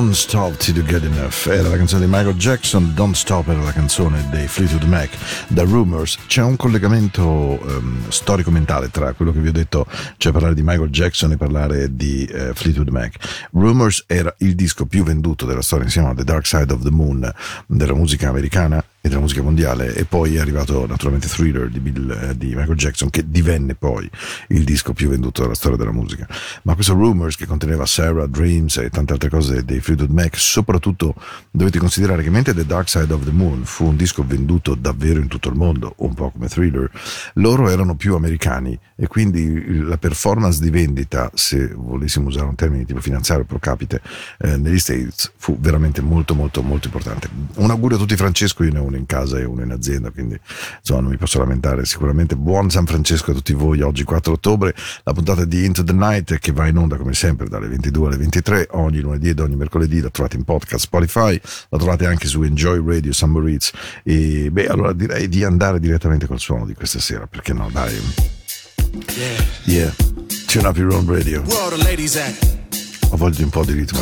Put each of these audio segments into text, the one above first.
Don't Stop Till You Get Enough era la canzone di Michael Jackson, Don't Stop era la canzone dei Fleetwood Mac. Da Rumors c'è un collegamento um, storico-mentale tra quello che vi ho detto, cioè parlare di Michael Jackson e parlare di uh, Fleetwood Mac. Rumors era il disco più venduto della storia insieme a The Dark Side of the Moon della musica americana e della musica mondiale e poi è arrivato naturalmente Thriller di, Bill, eh, di, Michael Jackson che divenne poi il disco più venduto della storia della musica. Ma questo Rumors che conteneva Sarah, Dreams e tante altre cose dei Fleetwood Mac soprattutto dovete considerare che mentre The Dark Side of the Moon fu un disco venduto davvero in tutto il mondo un po' come Thriller loro erano più americani e quindi la performance di vendita se volessimo usare un termine tipo finanziario pro capite eh, negli States fu veramente molto molto molto importante. Un augurio a tutti Francesco io ne ho uno in casa e uno in azienda, quindi insomma non mi posso lamentare. Sicuramente buon San Francesco a tutti voi oggi 4 ottobre, la puntata di Into the Night che va in onda come sempre dalle 22 alle 23 ogni lunedì ed ogni mercoledì, la trovate in podcast Spotify, la trovate anche su Enjoy Radio Summer Eats e beh allora direi di andare direttamente col suono di questa sera, perché no dai. Yeah. Yeah. Tune up your own radio. Ho voglia di un po' di ritmo.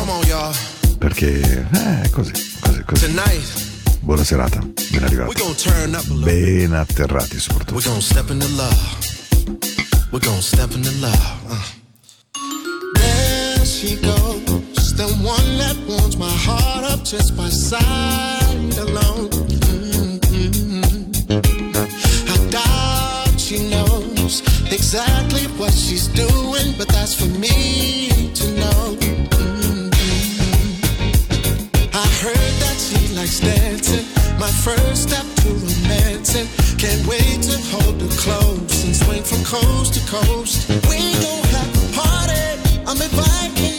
Perché eh, così, così, così. Tonight. Buona serata, ben arrivati. Ben atterrati soprattutto. We're gonna step into love. We're gonna step into love. Uh. There she goes, the one that warms my heart up just by sight alone. Mm-hmm. I doubt she knows exactly what she's doing, but that's for me likes dancing. My first step to romancing. Can't wait to hold her close and swing from coast to coast. We gon' have a party. I'm inviting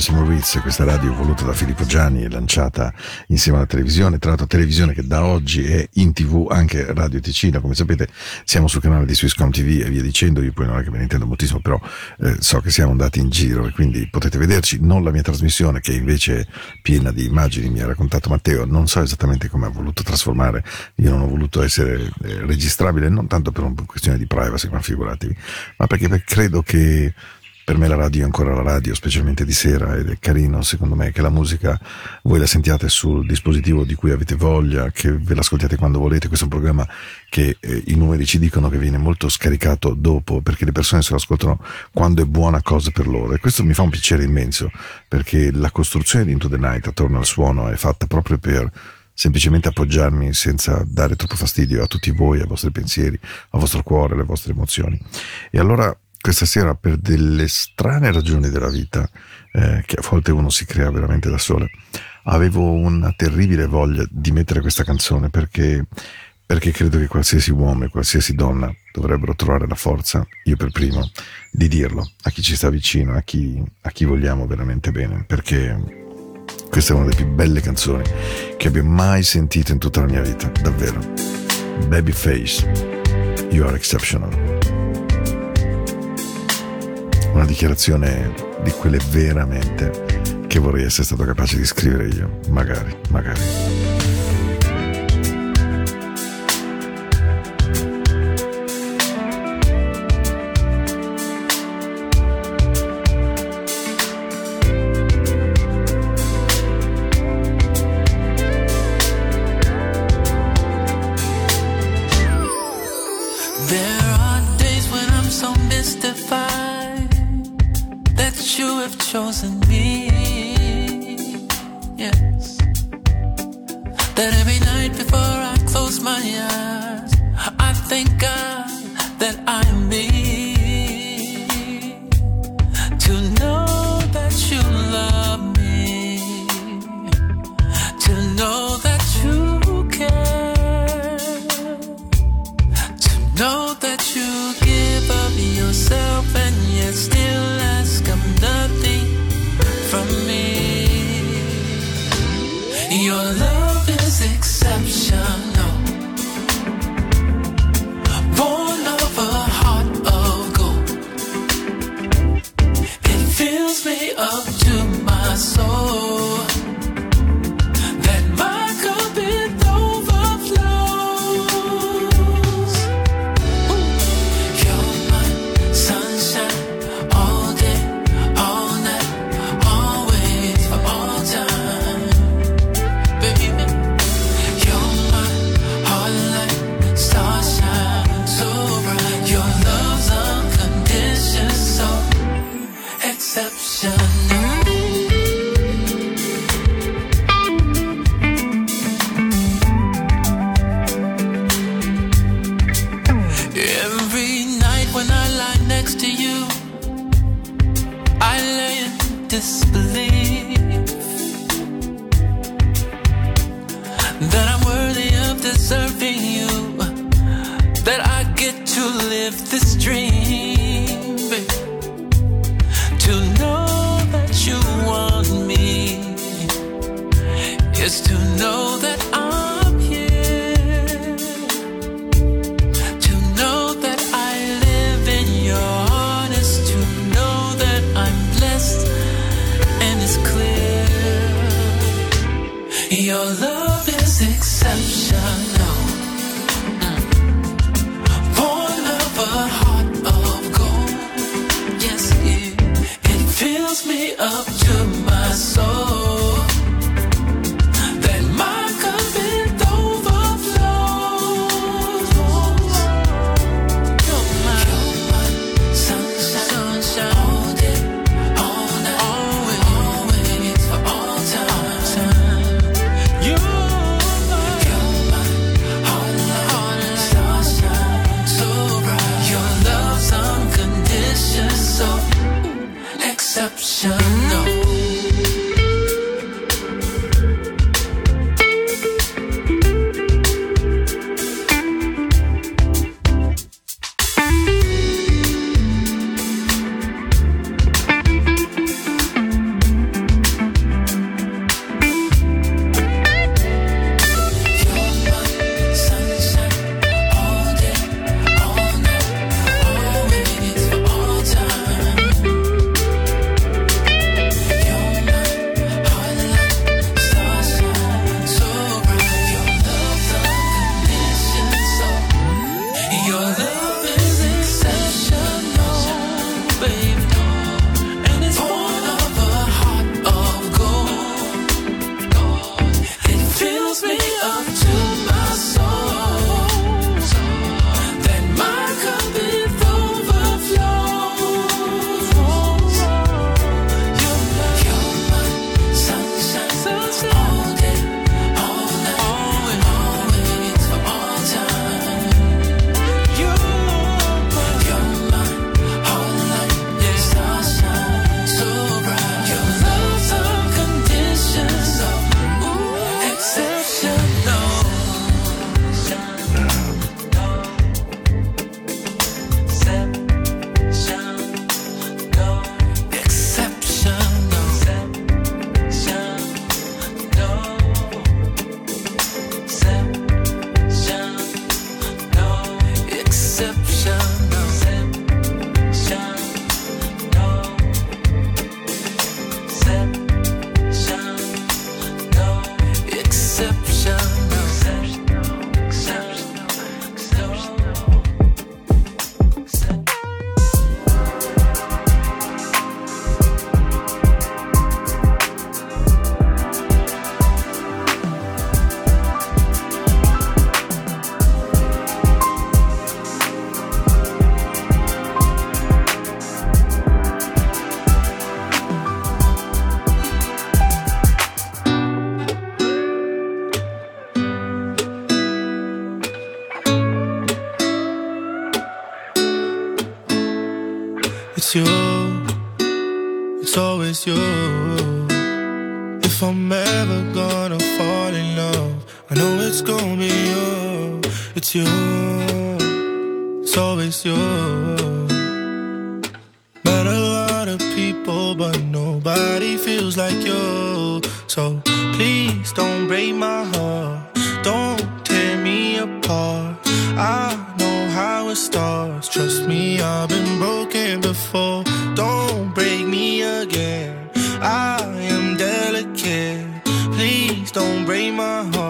Radio St. Moritz, questa radio voluta da Filippo Gianni e lanciata insieme alla televisione, tra l'altro televisione che da oggi è in tv anche Radio Ticino, come sapete siamo sul canale di Swisscom TV e via dicendo, io poi non è che me ne intendo moltissimo, però eh, so che siamo andati in giro e quindi potete vederci, non la mia trasmissione che invece è piena di immagini, mi ha raccontato Matteo, non so esattamente come ha voluto trasformare, io non ho voluto essere eh, registrabile, non tanto per una questione di privacy, ma figuratevi, ma perché credo che per me la radio è ancora la radio, specialmente di sera, ed è carino secondo me che la musica voi la sentiate sul dispositivo di cui avete voglia, che ve l'ascoltiate quando volete. Questo è un programma che eh, i numeri ci dicono che viene molto scaricato dopo, perché le persone se lo ascoltano quando è buona cosa per loro. E questo mi fa un piacere immenso, perché la costruzione di Into the Night attorno al suono è fatta proprio per semplicemente appoggiarmi senza dare troppo fastidio a tutti voi, ai vostri pensieri, al vostro cuore, alle vostre emozioni. E allora questa sera, per delle strane ragioni della vita, eh, che a volte uno si crea veramente da solo, avevo una terribile voglia di mettere questa canzone perché, perché credo che qualsiasi uomo e qualsiasi donna dovrebbero trovare la forza, io per primo, di dirlo a chi ci sta vicino, a chi, a chi vogliamo veramente bene, perché questa è una delle più belle canzoni che abbia mai sentito in tutta la mia vita, davvero. Babyface, You Are Exceptional. Una dichiarazione di quelle veramente che vorrei essere stato capace di scrivere io, magari, magari.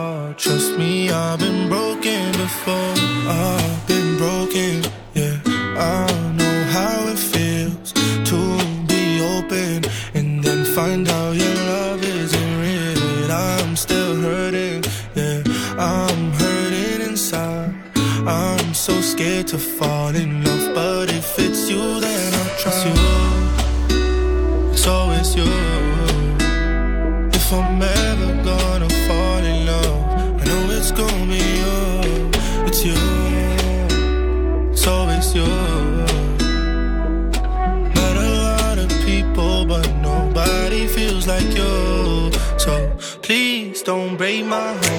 Heart. Trust me, I've been broken before. I've been broken, yeah. I know how it feels to be open and then find out your love isn't real. I'm still hurting, yeah. I'm hurting inside. I'm so scared to fall in love, but if it's you, then I'll trust you. Don't break my heart.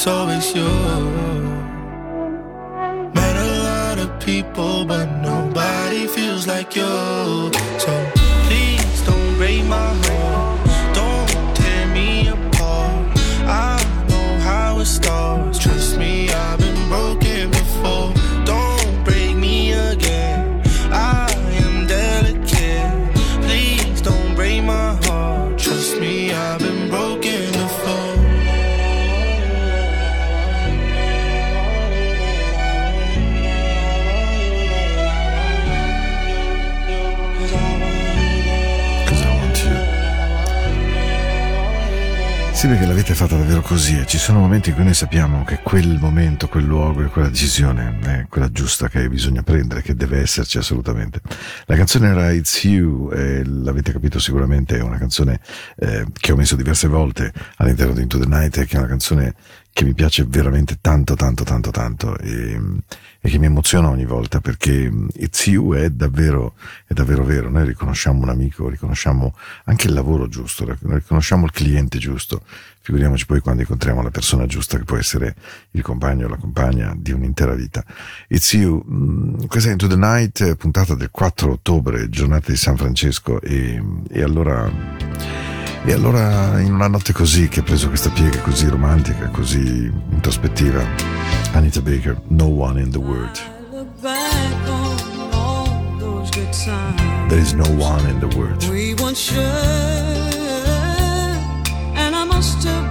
It's always you. Fatta davvero così e ci sono momenti in cui noi sappiamo che quel momento, quel luogo e quella decisione è quella giusta che bisogna prendere, che deve esserci assolutamente. La canzone era It's You, e l'avete capito sicuramente, è una canzone eh, che ho messo diverse volte all'interno di Into the Night e che è una canzone che mi piace veramente tanto, tanto, tanto, tanto e, e che mi emoziona ogni volta perché It's You è davvero, è davvero vero. Noi riconosciamo un amico, riconosciamo anche il lavoro giusto, riconosciamo il cliente giusto. Figuriamoci poi quando incontriamo la persona giusta che può essere il compagno o la compagna di un'intera vita. It's You, mm, questa è Into the Night, puntata del 4 ottobre, giornata di San Francesco e, e allora... E allora in una notte così che ha preso questa piega così romantica, così introspettiva, Anita Baker, No One in the World. There is no one in the world. we once shared, and I must have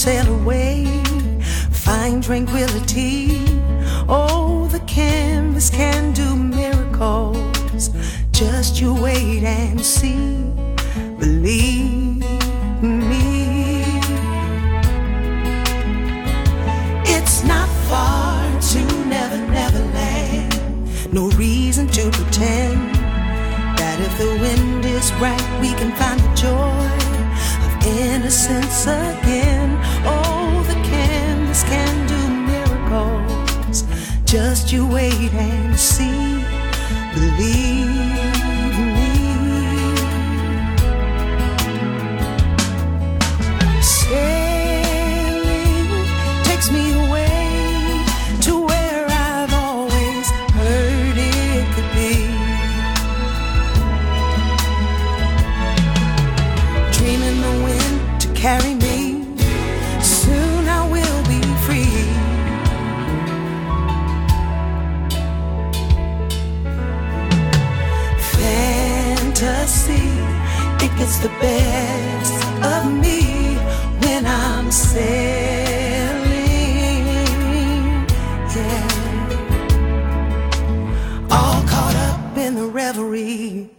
sail away, find tranquility. Oh, the canvas can do miracles. Just you wait and see. Believe me. It's not far to never, never land. No reason to pretend that if the wind is right, we can find the joy of innocence again. you wait and see. Believe. sailing. Yeah. All caught up in the reverie.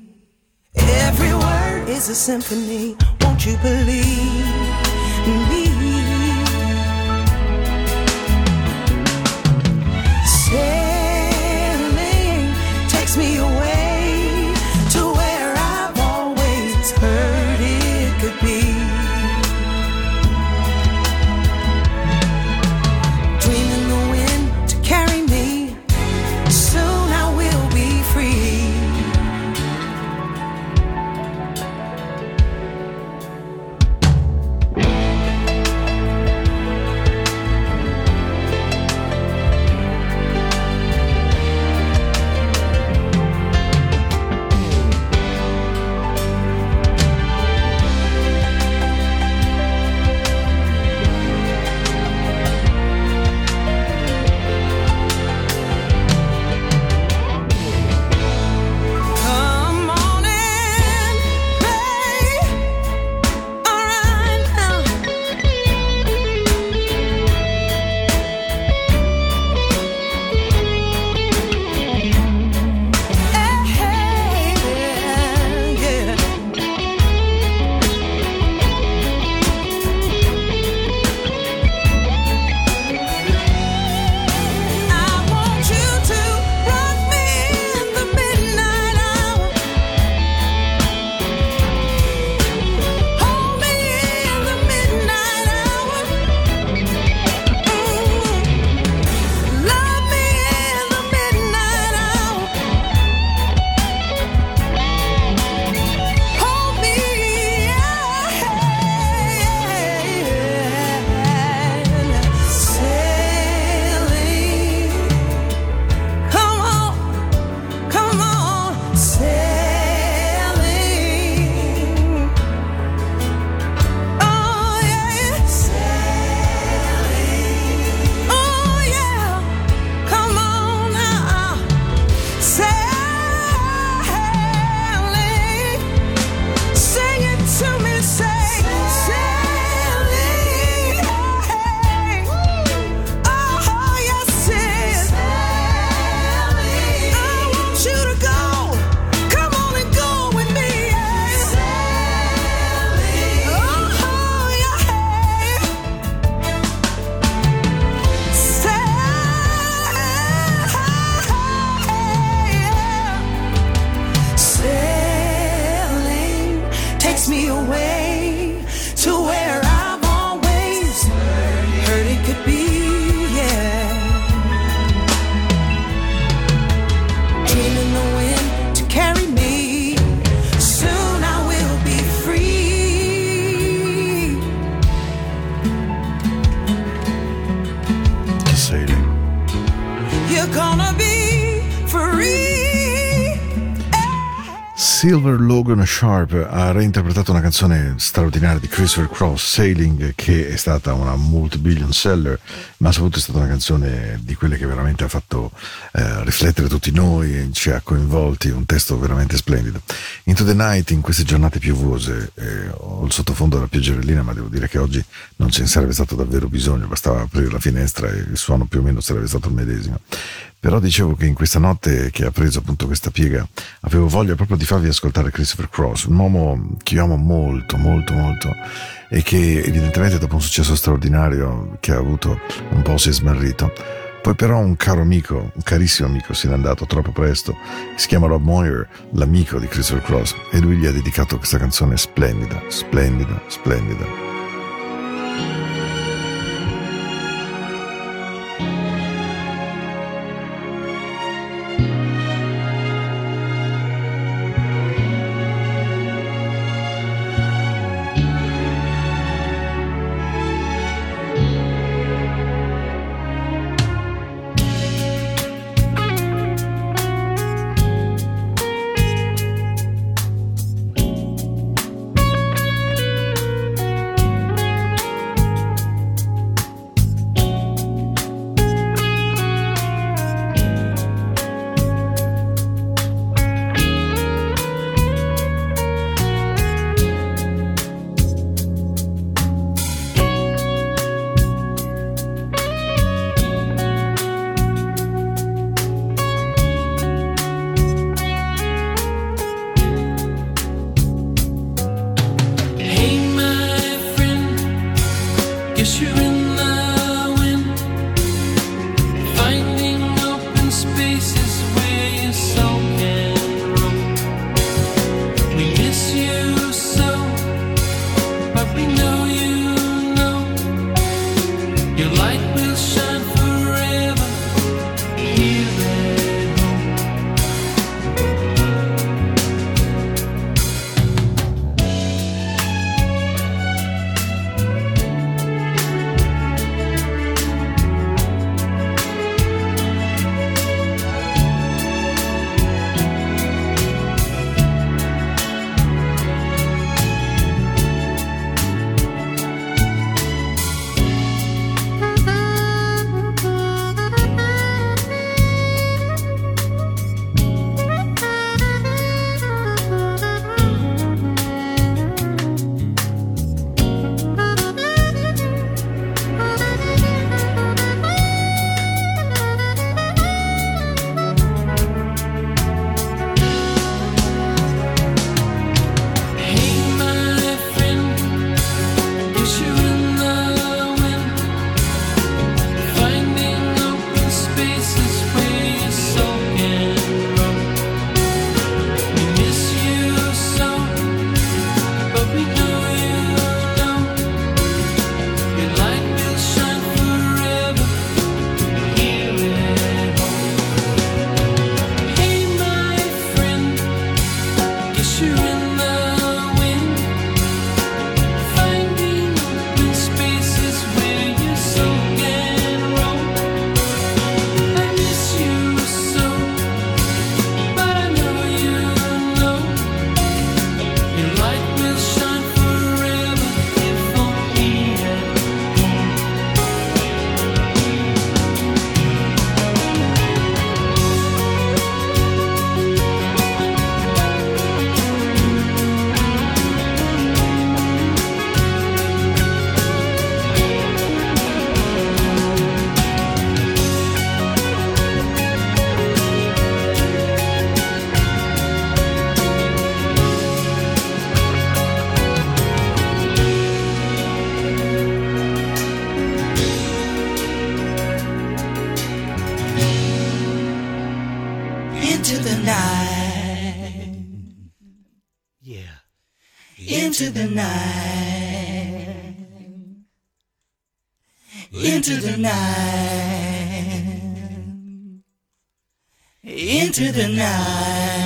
Every word is a symphony. Won't you believe? Sharp ha reinterpretato una canzone straordinaria di Christopher Cross, Sailing, che è stata una multi-billion seller, ma soprattutto è stata una canzone di quelle che veramente ha fatto eh, riflettere tutti noi, ci ha coinvolti, un testo veramente splendido. Into the Night, in queste giornate piovose, eh, ho il sottofondo della pioggerellina, ma devo dire che oggi non ce ne sarebbe stato davvero bisogno, bastava aprire la finestra e il suono più o meno sarebbe stato il medesimo. Però dicevo che in questa notte che ha preso appunto questa piega avevo voglia proprio di farvi ascoltare Christopher Cross, un uomo che io amo molto, molto, molto e che evidentemente dopo un successo straordinario che ha avuto un po' si è smarrito. Poi però un caro amico, un carissimo amico se n'è andato troppo presto, si chiama Rob Moyer, l'amico di Christopher Cross e lui gli ha dedicato questa canzone splendida, splendida, splendida. Into the night.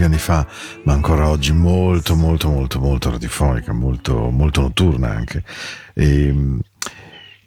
Di anni fa, ma ancora oggi molto, molto, molto, molto radiofonica, molto, molto notturna anche. E,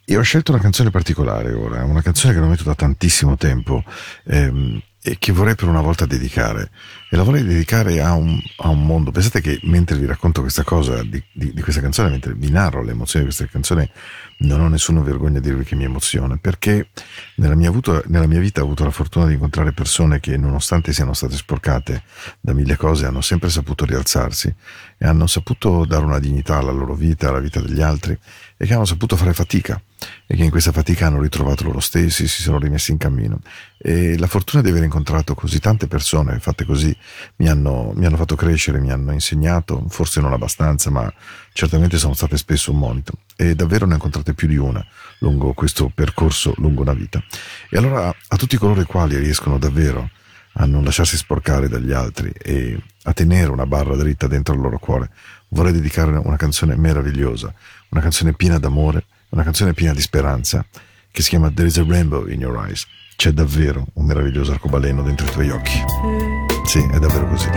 e ho scelto una canzone particolare ora, una canzone che non metto da tantissimo tempo ehm, e che vorrei per una volta dedicare. E la vorrei dedicare a un, a un mondo. Pensate che mentre vi racconto questa cosa, di, di- di questa canzone, mentre vi narro le emozioni di questa canzone, non ho nessuna vergogna a dirvi che mi emoziona, perché nella mia, avuto- nella mia vita ho avuto la fortuna di incontrare persone che, nonostante siano state sporcate da mille cose, hanno sempre saputo rialzarsi e hanno saputo dare una dignità alla loro vita, alla vita degli altri e che hanno saputo fare fatica e che in questa fatica hanno ritrovato loro stessi, si sono rimessi in cammino. E la fortuna di aver incontrato così tante persone fatte così mi hanno, mi hanno fatto crescere, mi hanno insegnato, forse non abbastanza, ma certamente sono state spesso un monito. E davvero ne ho incontrate più di una lungo questo percorso, lungo una vita. E allora a tutti coloro i quali riescono davvero a non lasciarsi sporcare dagli altri e a tenere una barra dritta dentro il loro cuore, vorrei dedicare una canzone meravigliosa, una canzone piena d'amore, una canzone piena di speranza, che si chiama There is a Rainbow in Your Eyes. C'è davvero un meraviglioso arcobaleno dentro i tuoi occhi. Sì, è davvero così.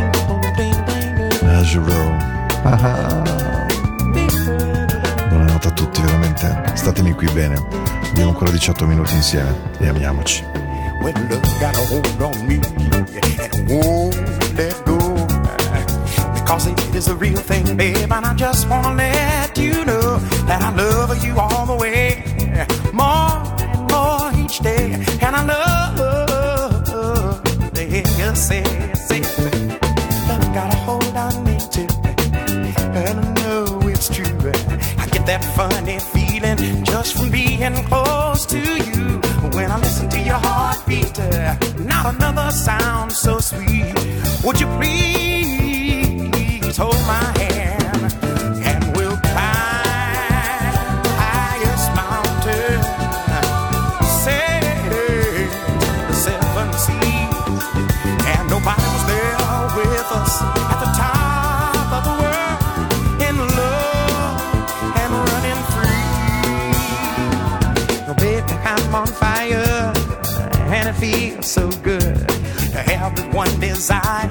Ah ah. Buonanotte a tutti, veramente. Statemi qui bene. Abbiamo ancora 18 minuti insieme e amiamoci. When love got a hold on me and won't let go. Because it is the real thing, babe, and I just wanna let you know that I love you all the way, more and more each day, and I love to hear that funny feeling just from being close to you. When I listen to your heartbeat, uh, not another sound so sweet. Would you please hold my one desire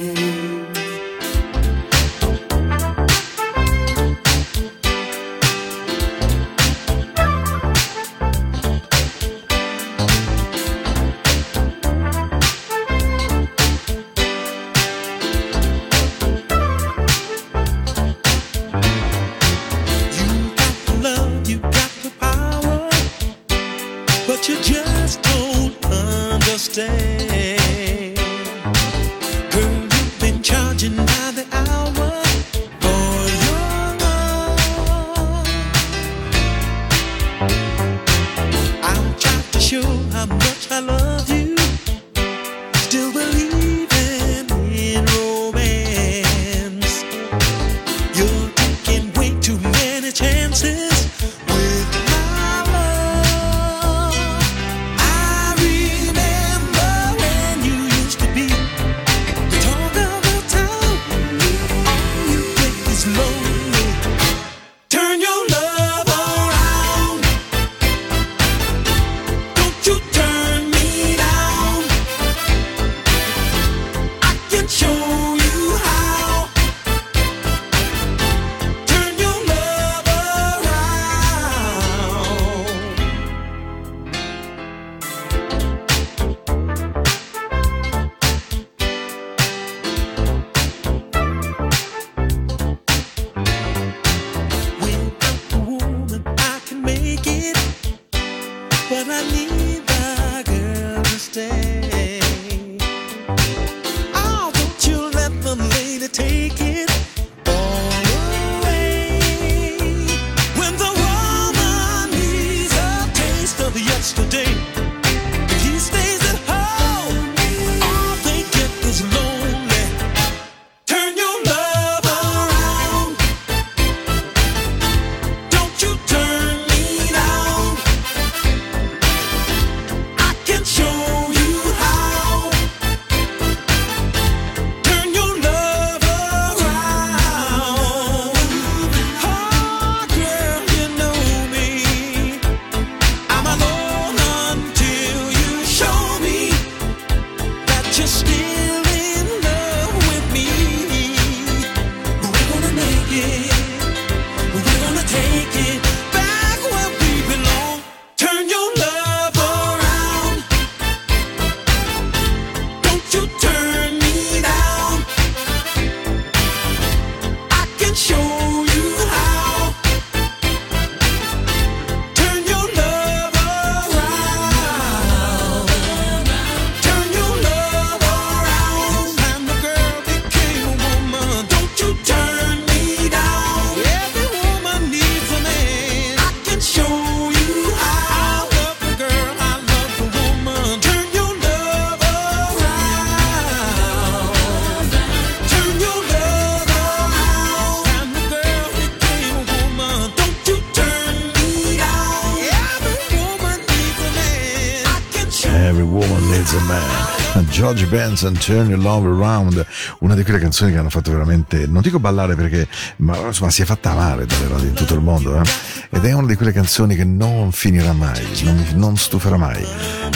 George Benson, Turn Your Love Around, una di quelle canzoni che hanno fatto veramente, non dico ballare perché, ma insomma si è fatta amare dalle radio in tutto il mondo, eh? ed è una di quelle canzoni che non finirà mai, non, non stuferà mai,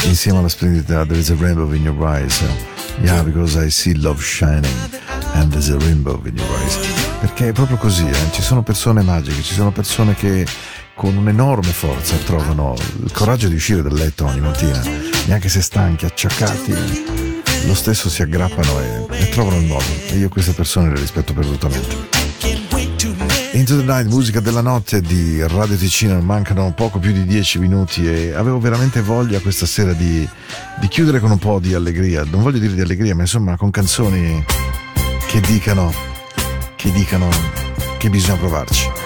insieme alla splendida There is a Rainbow in Your Eyes, yeah, because I see love shining, and there's a rainbow in your eyes, perché è proprio così, eh? ci sono persone magiche, ci sono persone che con un'enorme forza trovano il coraggio di uscire dal letto ogni mattina, neanche se stanchi, acciaccati, lo stesso si aggrappano e, e trovano il modo. E io queste persone le rispetto perdutamente. Into the Night, musica della notte di Radio Ticino, mancano poco più di 10 minuti e avevo veramente voglia questa sera di, di chiudere con un po' di allegria, non voglio dire di allegria, ma insomma con canzoni che dicano, che dicano che bisogna provarci.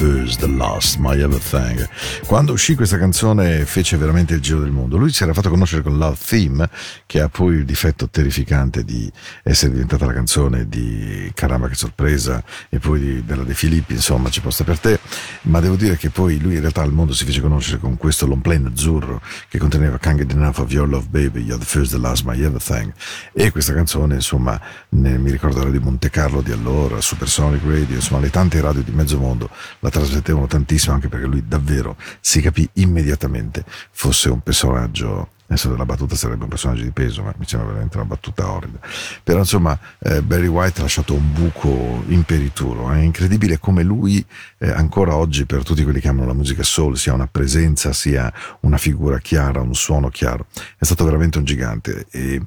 Eh? You're the first, the last, my everything. Quando uscì questa canzone fece veramente il giro del mondo. Lui si era fatto conoscere con Love Theme, che ha poi il difetto terrificante di essere diventata la canzone di Caramba che sorpresa e poi di, della De Filippi, insomma, ci posta per te. Ma devo dire che poi lui in realtà al mondo si fece conoscere con questo long plane azzurro che conteneva Can't Get Enough of Your Love Baby, You're the first, the last, my everything. E questa canzone, insomma, ne, mi ricordo era di Monte Carlo di allora, Supersonic Radio, insomma, le tante radio di mezzo mondo la trasmettevano tantissimo anche perché lui davvero si capì immediatamente fosse un personaggio adesso la battuta sarebbe un personaggio di peso ma mi sembra veramente una battuta orrida. Però insomma eh, Barry White ha lasciato un buco imperituro è incredibile come lui eh, ancora oggi per tutti quelli che amano la musica soul sia una presenza sia una figura chiara un suono chiaro. È stato veramente un gigante. E,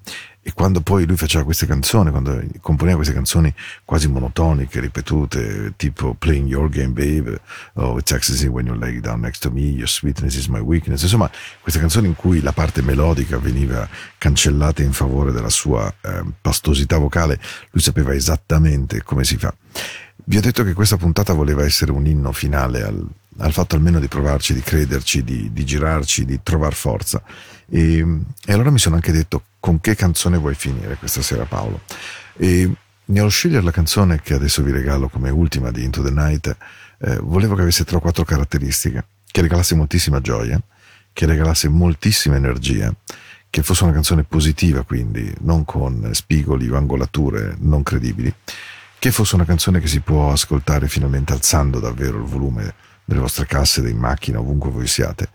e quando poi lui faceva queste canzoni, quando componeva queste canzoni quasi monotoniche, ripetute, tipo Playing Your Game Babe, o It's Ecstasy When You Lay Down Next to Me, Your Sweetness Is My Weakness, insomma, queste canzoni in cui la parte melodica veniva cancellata in favore della sua eh, pastosità vocale, lui sapeva esattamente come si fa. Vi ho detto che questa puntata voleva essere un inno finale al, al fatto almeno di provarci, di crederci, di, di girarci, di trovare forza. E, e, allora mi sono anche detto con che canzone vuoi finire questa sera Paolo. E nello scegliere la canzone che adesso vi regalo come ultima di Into the Night, eh, volevo che avesse tre o quattro caratteristiche, che regalasse moltissima gioia, che regalasse moltissima energia, che fosse una canzone positiva quindi, non con spigoli o angolature non credibili, che fosse una canzone che si può ascoltare finalmente alzando davvero il volume delle vostre casse, in macchina, ovunque voi siate,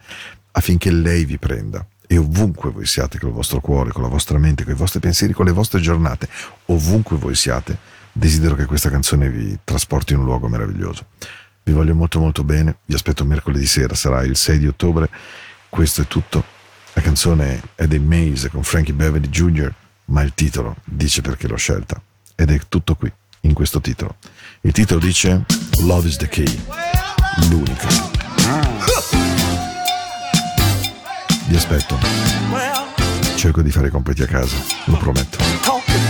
affinché lei vi prenda e ovunque voi siate con il vostro cuore, con la vostra mente, con i vostri pensieri, con le vostre giornate, ovunque voi siate, desidero che questa canzone vi trasporti in un luogo meraviglioso. Vi voglio molto molto bene, vi aspetto mercoledì sera, sarà il 6 di ottobre, questo è tutto. La canzone è dei Maze con Frankie Beverly Jr., ma il titolo dice perché l'ho scelta. Ed è tutto qui, in questo titolo. Il titolo dice Love is the Key, l'unico. Vi aspetto. Cerco di fare i compiti a casa, lo prometto.